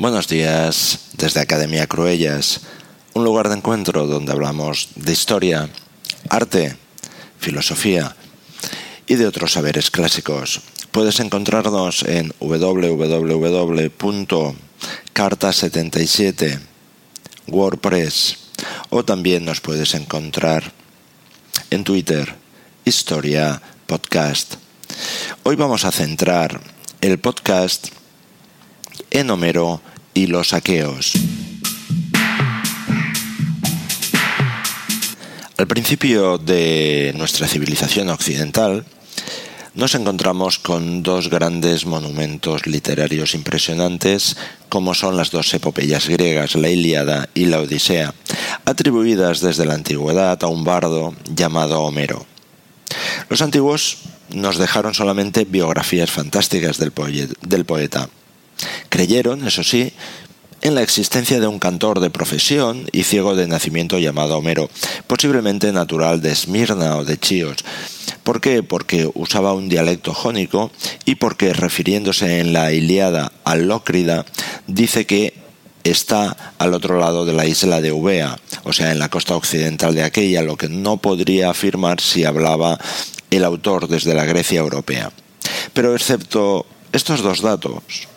Buenos días desde Academia Cruellas, un lugar de encuentro donde hablamos de historia, arte, filosofía y de otros saberes clásicos. Puedes encontrarnos en www.carta77 WordPress o también nos puedes encontrar en Twitter Historia Podcast. Hoy vamos a centrar el podcast en Homero y los aqueos. Al principio de nuestra civilización occidental, nos encontramos con dos grandes monumentos literarios impresionantes, como son las dos epopeyas griegas, la Ilíada y la Odisea, atribuidas desde la antigüedad a un bardo llamado Homero. Los antiguos nos dejaron solamente biografías fantásticas del, poeta. Creyeron, eso sí, en la existencia de un cantor de profesión y ciego de nacimiento llamado Homero, posiblemente natural de Esmirna o de Chios. ¿Por qué? Porque usaba un dialecto jónico y porque refiriéndose en la Iliada al Lócrida, dice que está al otro lado de la isla de Eubea, o sea, en la costa occidental de aquella, lo que no podría afirmar si hablaba el autor desde la Grecia europea. Pero excepto estos dos datos,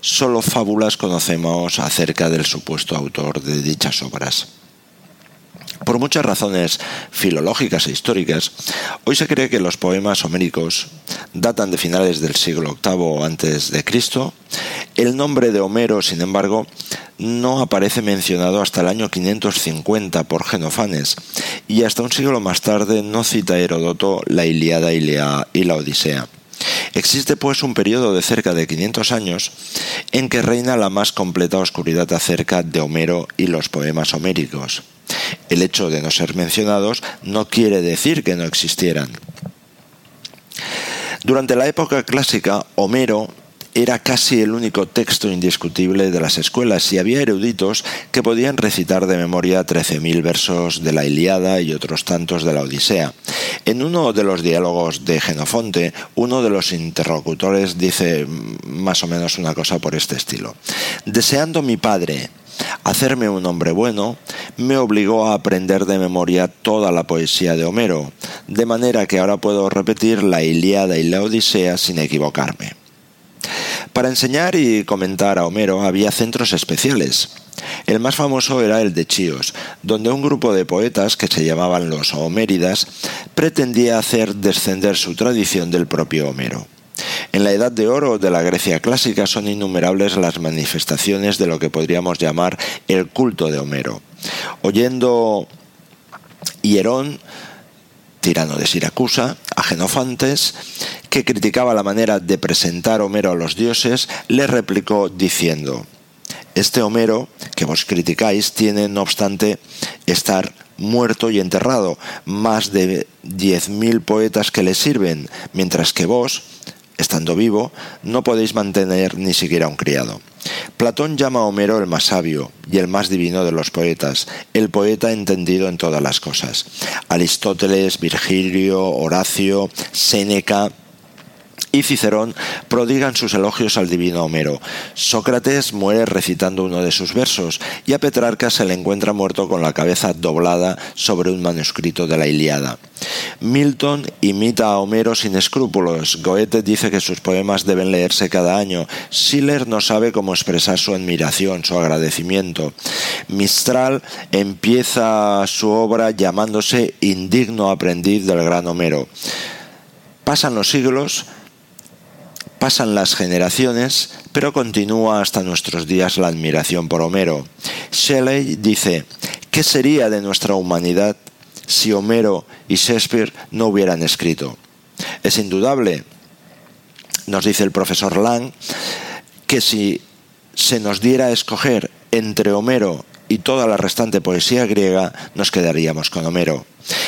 solo fábulas conocemos acerca del supuesto autor de dichas obras. Por muchas razones filológicas e históricas, hoy se cree que los poemas homéricos datan de finales del siglo VIII antes de. El nombre de Homero, sin embargo, no aparece mencionado hasta el año 550 por Genofanes y hasta un siglo más tarde no cita Heródoto la Iliada y la Odisea. Existe pues un periodo de cerca de 500 años en que reina la más completa oscuridad acerca de Homero y los poemas homéricos. El hecho de no ser mencionados no quiere decir que no existieran. Durante la época clásica, Homero era casi el único texto indiscutible de las escuelas y había eruditos que podían recitar de memoria 13.000 versos de la Iliada y otros tantos de la Odisea. En uno de los diálogos de Genofonte, uno de los interlocutores dice más o menos una cosa por este estilo. Deseando mi padre hacerme un hombre bueno, me obligó a aprender de memoria toda la poesía de Homero, de manera que ahora puedo repetir la Iliada y la Odisea sin equivocarme. Para enseñar y comentar a Homero había centros especiales. El más famoso era el de Chios, donde un grupo de poetas que se llamaban los Homéridas pretendía hacer descender su tradición del propio Homero. En la Edad de Oro de la Grecia clásica son innumerables las manifestaciones de lo que podríamos llamar el culto de Homero. Oyendo Hierón, tirano de Siracusa, a Genofantes, que criticaba la manera de presentar Homero a los dioses, le replicó diciendo, Este Homero que vos criticáis tiene, no obstante, estar muerto y enterrado, más de diez mil poetas que le sirven, mientras que vos, estando vivo, no podéis mantener ni siquiera un criado. Platón llama a Homero el más sabio y el más divino de los poetas, el poeta entendido en todas las cosas. Aristóteles, Virgilio, Horacio, Séneca, y Cicerón prodigan sus elogios al divino Homero. Sócrates muere recitando uno de sus versos y a Petrarca se le encuentra muerto con la cabeza doblada sobre un manuscrito de la Iliada. Milton imita a Homero sin escrúpulos. Goethe dice que sus poemas deben leerse cada año. Schiller no sabe cómo expresar su admiración, su agradecimiento. Mistral empieza su obra llamándose indigno aprendiz del gran Homero. Pasan los siglos Pasan las generaciones, pero continúa hasta nuestros días la admiración por Homero. Shelley dice, ¿qué sería de nuestra humanidad si Homero y Shakespeare no hubieran escrito? Es indudable, nos dice el profesor Lang, que si se nos diera a escoger entre Homero y toda la restante poesía griega, nos quedaríamos con Homero.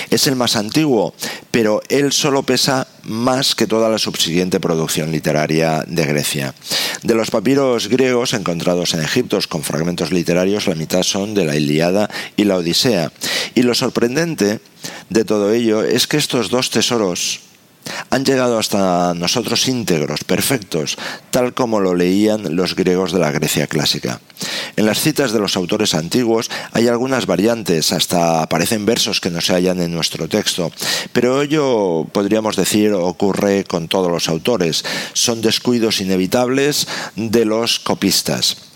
Es el más antiguo, pero él solo pesa más que toda la subsiguiente producción literaria de Grecia. De los papiros griegos encontrados en Egipto con fragmentos literarios, la mitad son de la Iliada y la Odisea. Y lo sorprendente de todo ello es que estos dos tesoros han llegado hasta nosotros íntegros, perfectos, tal como lo leían los griegos de la Grecia clásica. En las citas de los autores antiguos hay algunas variantes, hasta aparecen versos que no se hallan en nuestro texto, pero ello podríamos decir ocurre con todos los autores, son descuidos inevitables de los copistas.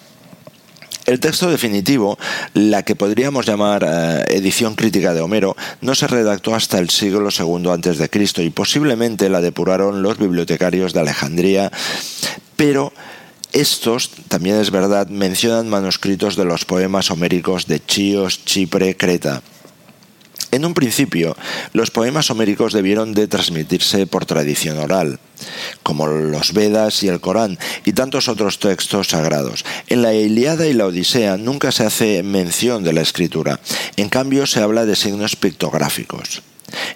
El texto definitivo, la que podríamos llamar eh, edición crítica de Homero, no se redactó hasta el siglo II Cristo y posiblemente la depuraron los bibliotecarios de Alejandría, pero estos, también es verdad, mencionan manuscritos de los poemas homéricos de Chios, Chipre, Creta. En un principio, los poemas homéricos debieron de transmitirse por tradición oral, como los Vedas y el Corán y tantos otros textos sagrados. En la Iliada y la Odisea nunca se hace mención de la escritura, en cambio se habla de signos pictográficos.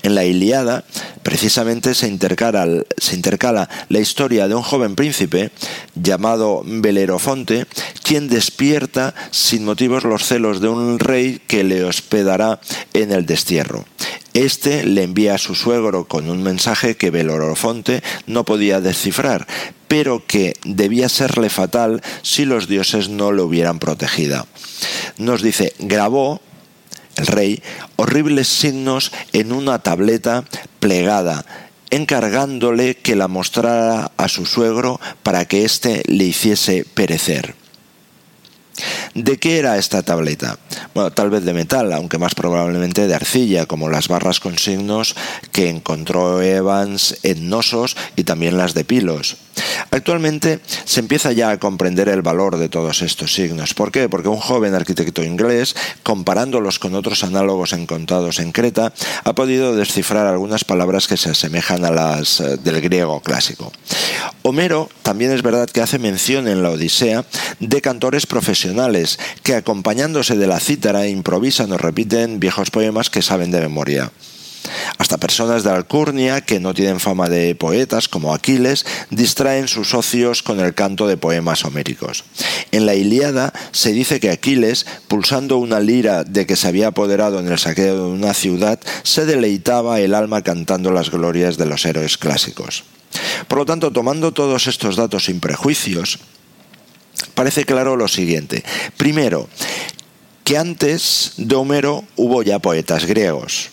En la Iliada, precisamente, se intercala, la historia de un joven príncipe llamado Belerofonte, quien despierta sin motivos los celos de un rey que le hospedará en el destierro. Este le envía a su suegro con un mensaje que Belerofonte no podía descifrar, pero que debía serle fatal si los dioses no lo hubieran protegido. Nos dice, grabó el rey, horribles signos en una tableta plegada, encargándole que la mostrara a su suegro para que éste le hiciese perecer. ¿De qué era esta tableta? Bueno, tal vez de metal, aunque más probablemente de arcilla, como las barras con signos que encontró Evans en Nosos y también las de Pilos. Actualmente se empieza ya a comprender el valor de todos estos signos. ¿Por qué? Porque un joven arquitecto inglés, comparándolos con otros análogos encontrados en Creta, ha podido descifrar algunas palabras que se asemejan a las eh, del griego clásico. Homero también es verdad que hace mención en la Odisea de cantores profesionales que acompañándose de la cítara improvisan o repiten viejos poemas que saben de memoria. Hasta personas de Alcurnia, que no tienen fama de poetas, como Aquiles, distraen sus ocios con el canto de poemas homéricos. En la Ilíada se dice que Aquiles, pulsando una lira de que se había apoderado en el saqueo de una ciudad, se deleitaba el alma cantando las glorias de los héroes clásicos. Por lo tanto, tomando todos estos datos sin prejuicios, parece claro lo siguiente. Primero, que antes de Homero hubo ya poetas griegos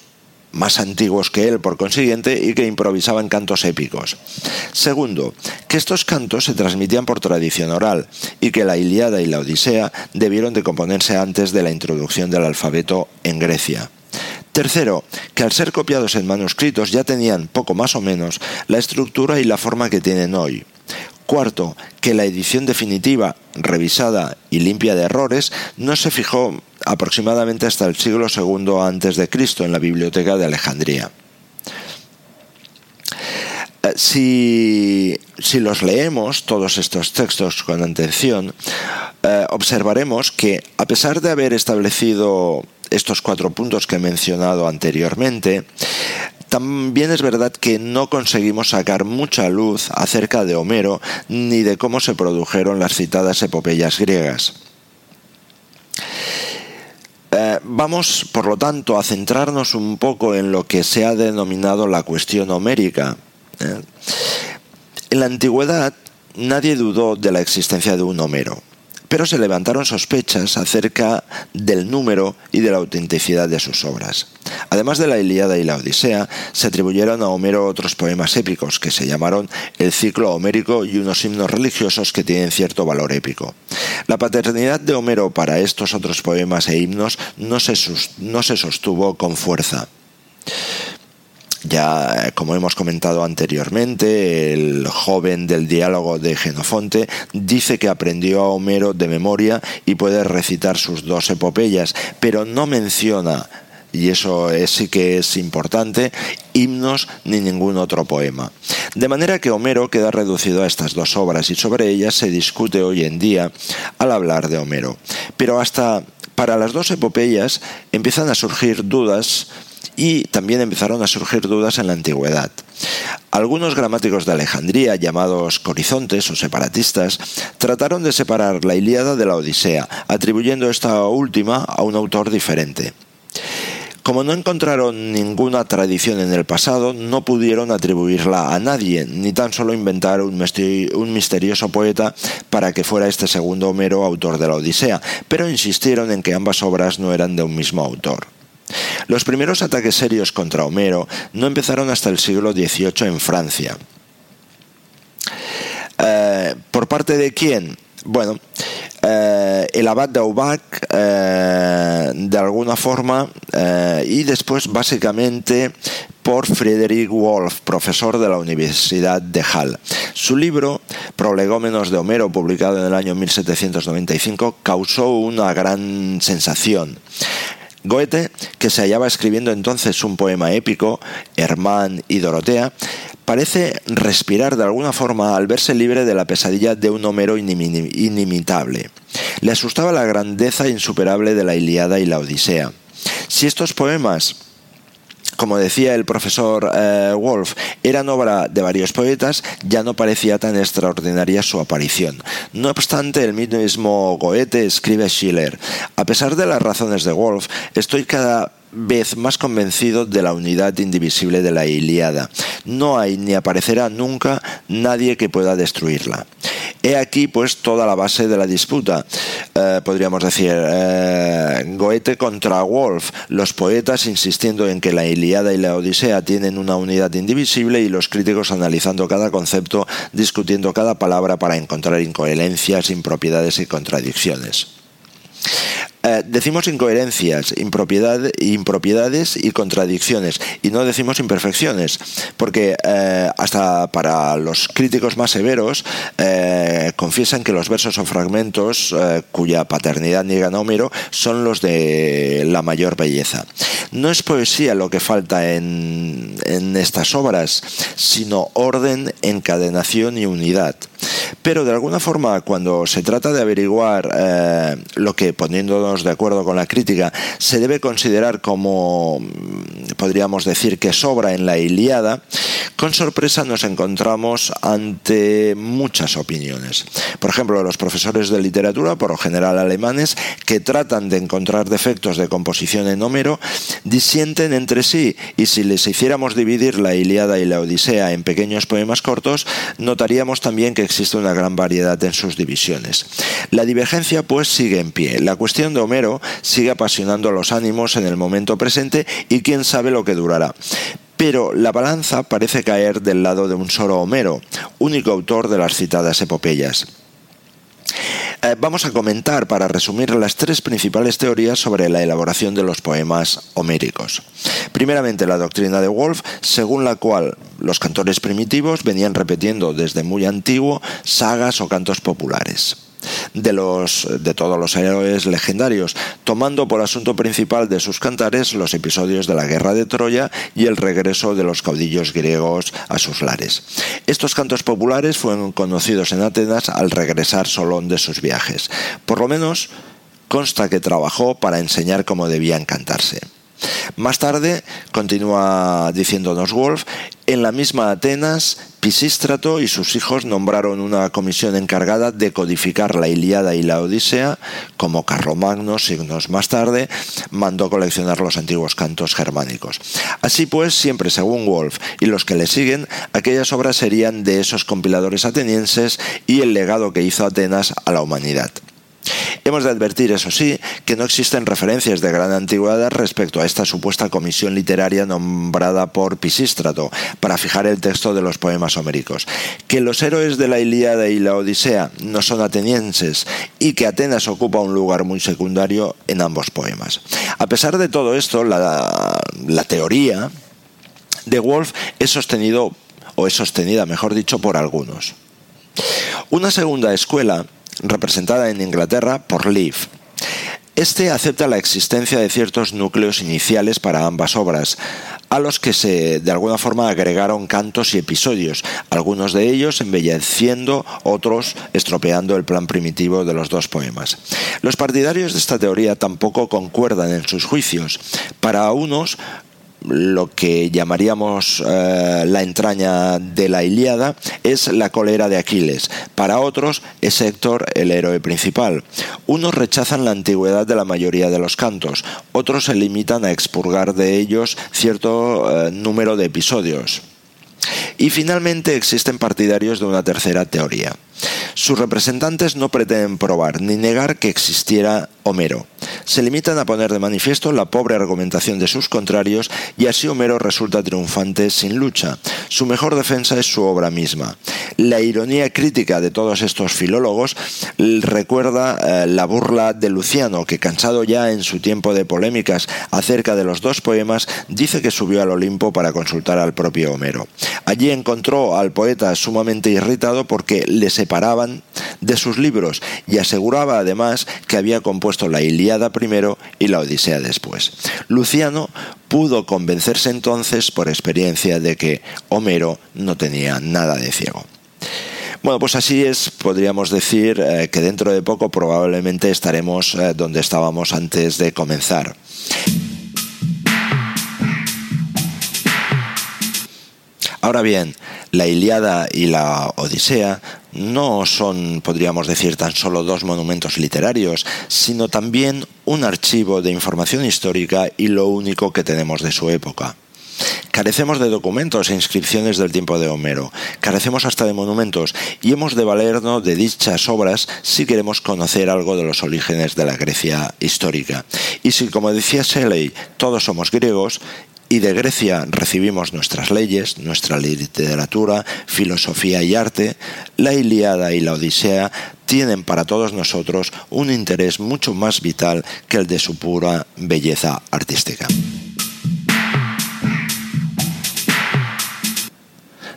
más antiguos que él por consiguiente y que improvisaban cantos épicos. Segundo, que estos cantos se transmitían por tradición oral y que la Iliada y la Odisea debieron de componerse antes de la introducción del alfabeto en Grecia. Tercero, que al ser copiados en manuscritos ya tenían poco más o menos la estructura y la forma que tienen hoy. Cuarto, que la edición definitiva, revisada y limpia de errores, no se fijó aproximadamente hasta el siglo II Cristo en la biblioteca de Alejandría. Eh, si, los leemos, todos estos textos con atención, eh, observaremos que a pesar de haber establecido estos cuatro puntos que he mencionado anteriormente, también es verdad que no conseguimos sacar mucha luz acerca de Homero ni de cómo se produjeron las citadas epopeyas griegas. Eh, vamos, por lo tanto, a centrarnos un poco en lo que se ha denominado la cuestión homérica. ¿eh? En la antigüedad nadie dudó de la existencia de un Homero pero se levantaron sospechas acerca del número y de la autenticidad de sus obras. Además de la Ilíada y la Odisea, se atribuyeron a Homero otros poemas épicos que se llamaron el ciclo homérico y unos himnos religiosos que tienen cierto valor épico. La paternidad de Homero para estos otros poemas e himnos no se, no se sostuvo con fuerza. Ya, como hemos comentado anteriormente, el joven del diálogo de Genofonte dice que aprendió a Homero de memoria y puede recitar sus dos epopeyas, pero no menciona y eso sí que es importante, himnos ni ningún otro poema. De manera que Homero queda reducido a estas dos obras y sobre ellas se discute hoy en día al hablar de Homero. Pero hasta para las dos epopeyas empiezan a surgir dudas y también empezaron a surgir dudas en la antigüedad. Algunos gramáticos de Alejandría, llamados corizontes o separatistas, trataron de separar la Ilíada de la Odisea, atribuyendo esta última a un autor diferente. Como no encontraron ninguna tradición en el pasado, no pudieron atribuirla a nadie, ni tan solo inventar un, misterioso poeta para que fuera este segundo Homero autor de la Odisea, pero insistieron en que ambas obras no eran de un mismo autor. Los primeros ataques serios contra Homero no empezaron hasta el siglo XVIII en Francia. Eh, ¿Por parte de quién? Bueno, eh, el abad de Aubac, eh, de alguna forma, y después básicamente por Friedrich Wolf, profesor de la Universidad de Halle. Su libro, Prolegómenos de Homero, publicado en el año 1795, causó una gran sensación. Goethe, que se hallaba escribiendo entonces un poema épico, Hermann y Dorotea, parece respirar de alguna forma al verse libre de la pesadilla de un Homero inimitable. Le asustaba la grandeza insuperable de la Iliada y la Odisea. Si estos poemas como decía el profesor eh, Wolf, eran obra de varios poetas, ya no parecía tan extraordinaria su aparición. No obstante, el mismo Goethe escribe Schiller. A pesar de las razones de Wolf, estoy cada vez más convencido de la unidad indivisible de la Ilíada. No hay ni aparecerá nunca nadie que pueda destruirla. He aquí pues toda la base de la disputa. Eh, podríamos decir eh, Goethe contra Wolf, los poetas insistiendo en que la Ilíada y la Odisea tienen una unidad indivisible y los críticos analizando cada concepto, discutiendo cada palabra para encontrar incoherencias, impropiedades y contradicciones. Eh, decimos incoherencias, impropiedades y contradicciones, y no decimos imperfecciones, porque eh, hasta para los críticos más severos eh, confiesan que los versos o fragmentos cuya paternidad niega Homero son los de la mayor belleza. No es poesía lo que falta en, en estas obras, sino orden, encadenación y unidad. Pero de alguna forma, cuando se trata de averiguar lo que, de acuerdo con la crítica, se debe considerar como, podríamos decir, que sobra en la Iliada, con sorpresa nos encontramos ante muchas opiniones. Por ejemplo, los profesores de literatura, por lo general alemanes, que tratan de encontrar defectos de composición en Homero, disienten entre sí y si les hiciéramos dividir la Iliada y la Odisea en pequeños poemas cortos, notaríamos también que existe una gran variedad en sus divisiones. La divergencia pues sigue en pie. La cuestión Homero sigue apasionando los ánimos en el momento presente y quién sabe lo que durará pero la balanza parece caer del lado de un solo Homero, único autor de las citadas epopeyas. Eh, vamos a comentar, para resumir, las tres principales teorías sobre la elaboración de los poemas homéricos. Primeramente, la doctrina de Wolf, según la cual los cantores primitivos venían repitiendo desde muy antiguo sagas o cantos populares de, los, de todos los héroes legendarios, tomando por asunto principal de sus cantares los episodios de la guerra de Troya y el regreso de los caudillos griegos a sus lares. Estos cantos populares fueron conocidos en Atenas al regresar Solón de sus viajes. Por lo menos consta que trabajó para enseñar cómo debían cantarse. Más tarde, continúa diciéndonos Wolf, en la misma Atenas, Pisístrato y sus hijos nombraron una comisión encargada de codificar la Iliada y la Odisea, como Carlomagno, signos más tarde, mandó coleccionar los antiguos cantos germánicos. Así pues, siempre según Wolf y los que le siguen, aquellas obras serían de esos compiladores atenienses y el legado que hizo Atenas a la humanidad. Hemos de advertir, eso sí, que no existen referencias de gran antigüedad respecto a esta supuesta comisión literaria nombrada por Pisístrato para fijar el texto de los poemas homéricos. Que los héroes de la Ilíada y la Odisea no son atenienses y que Atenas ocupa un lugar muy secundario en ambos poemas. A pesar de todo esto, la, la teoría de Wolf es sostenido o es sostenida, mejor dicho, por algunos. Una segunda escuela representada en Inglaterra por Leaf. Este acepta la existencia de ciertos núcleos iniciales para ambas obras, a los que se de alguna forma agregaron cantos y episodios, algunos de ellos embelleciendo, otros estropeando el plan primitivo de los dos poemas. Los partidarios de esta teoría tampoco concuerdan en sus juicios. Para unos, lo que llamaríamos eh, la entraña de la Ilíada, es la cólera de Aquiles. Para otros es Héctor el héroe principal. Unos rechazan la antigüedad de la mayoría de los cantos, otros se limitan a expurgar de ellos cierto eh, número de episodios. Y finalmente existen partidarios de una tercera teoría. Sus representantes no pretenden probar ni negar que existiera Homero. Se limitan a poner de manifiesto la pobre argumentación de sus contrarios y así Homero resulta triunfante sin lucha. Su mejor defensa es su obra misma. La ironía crítica de todos estos filólogos recuerda eh, la burla de Luciano, que cansado ya en su tiempo de polémicas acerca de los dos poemas, dice que subió al Olimpo para consultar al propio Homero. Allí encontró al poeta sumamente irritado porque le separaban de sus libros y aseguraba además que había compuesto la Ilíada primero y la Odisea después. Luciano pudo convencerse entonces por experiencia de que Homero no tenía nada de ciego. Bueno, pues así es, podríamos decir eh, que dentro de poco probablemente estaremos eh, donde estábamos antes de comenzar. Ahora bien, la Iliada y la Odisea no son, podríamos decir, tan solo dos monumentos literarios, sino también un archivo de información histórica y lo único que tenemos de su época. Carecemos de documentos e inscripciones del tiempo de Homero, carecemos hasta de monumentos y hemos de valernos de dichas obras si queremos conocer algo de los orígenes de la Grecia histórica. Y si, como decía Shelley, todos somos griegos, y de Grecia recibimos nuestras leyes, nuestra literatura, filosofía y arte, la Iliada y la Odisea tienen para todos nosotros un interés mucho más vital que el de su pura belleza artística.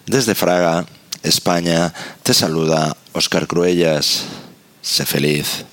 Desde Fraga, España, te saluda Oscar Cruellas. Sé feliz.